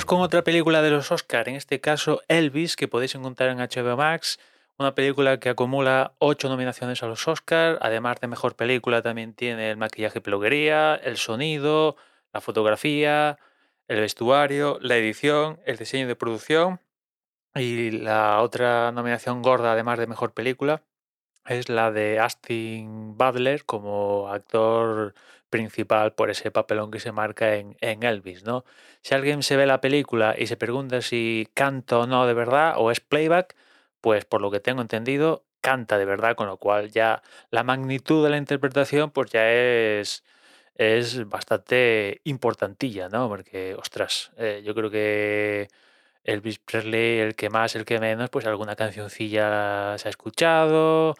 con otra película de los Oscar, en este caso Elvis, que podéis encontrar en HBO Max. Una película que acumula ocho nominaciones a los Oscar. Además de mejor película, también tiene el maquillaje y peluquería, el sonido, la fotografía, el vestuario, la edición, el diseño de producción. Y la otra nominación gorda, además de mejor película, es la de Austin Butler como actor principal por ese papelón que se marca en, en, Elvis, ¿no? Si alguien se ve la película y se pregunta si canta o no de verdad o es playback, pues por lo que tengo entendido, canta de verdad, con lo cual ya la magnitud de la interpretación pues ya es, es bastante importantilla, ¿no? Porque, ostras, eh, yo creo que Elvis Presley, el que más, el que menos, pues alguna cancioncilla se ha escuchado,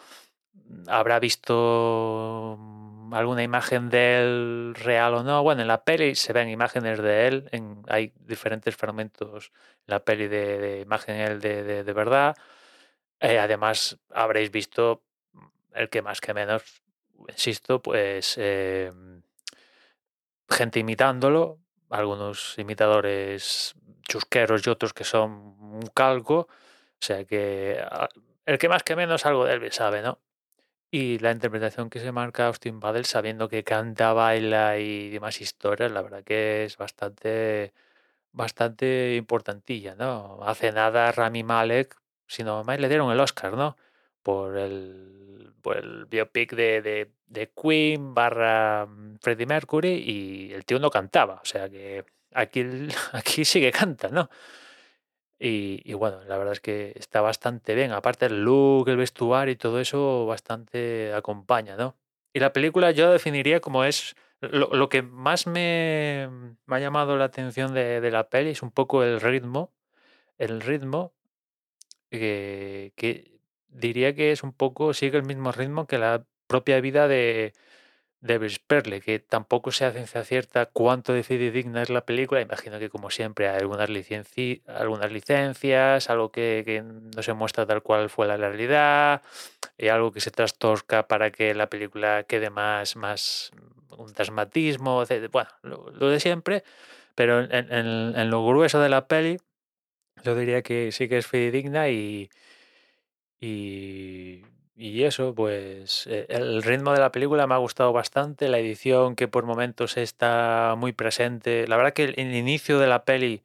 habrá visto mm, alguna imagen de él real o no. Bueno, en la peli se ven imágenes de él, en, hay diferentes fragmentos en la peli de, de imagen él de, de, de verdad. Eh, además, habréis visto mm, el que más que menos, insisto, pues eh, gente imitándolo, algunos imitadores chusqueros y otros que son un calco. O sea que ah, el que más que menos algo de él sabe, ¿no? Y la interpretación que se marca Austin Butler sabiendo que canta, baila y demás historias, la verdad que es bastante, bastante importantilla, ¿no? Hace nada Rami Malek, sino más le dieron el Oscar, ¿no? Por el, por el biopic de, de, de Queen barra mm, Freddie Mercury y el tío no cantaba, o sea que aquí, aquí sí que canta, ¿no? Y, bueno, la verdad es que está bastante bien. Aparte el look, el vestuario y todo eso bastante acompaña, ¿no? Y la película yo definiría como es... Lo, lo que más me, ha llamado la atención de, la peli es un poco el ritmo. El ritmo que, que diría que es un poco, sigue el mismo ritmo que la propia vida de, de Elvis Presley, que tampoco se hace ciencia cierta cuánto de digna es la película. Imagino que, como siempre, hay algunas, licenci algunas licencias, algo que, no se muestra tal cual fue la realidad, y algo que se trastorca para que la película quede más, más un trasmatismo, bueno, lo, de siempre. Pero en, lo grueso de la peli, yo diría que sí que es fidedigna y, y y eso, pues eh, el ritmo de la película me ha gustado bastante, la edición que por momentos está muy presente. La verdad que el, el inicio de la peli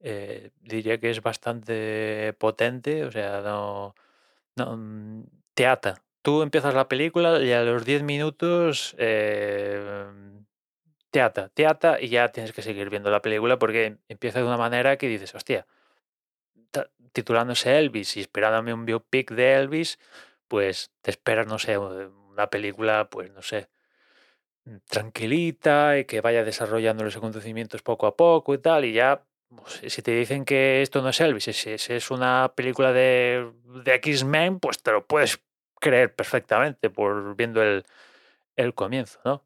eh, diría que es bastante potente, o sea, no, mm, te ata. Tú empiezas la película y a los 10 minutos eh, te ata, te ata y ya tienes que seguir viendo la película porque empieza de una manera que dices, hostia, titulándose Elvis y esperándome un biopic de Elvis pues te esperas, no sé, una película, pues no sé, mm, tranquilita y que vaya desarrollando los acontecimientos poco a poco y tal, y ya, pues, si te dicen que esto no es Elvis, si es una película de, de X-Men, pues te lo puedes creer perfectamente por viendo el, el comienzo, ¿no?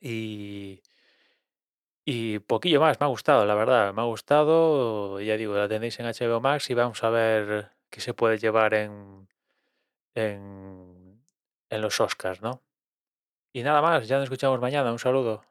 Y, y poquillo más, me ha gustado, la verdad, me ha gustado, ya digo, la tenéis en HBO Max y vamos a ver qué se puede llevar en en, en los Oscars, ¿no? Y nada más, ya nos escuchamos mañana. Un saludo.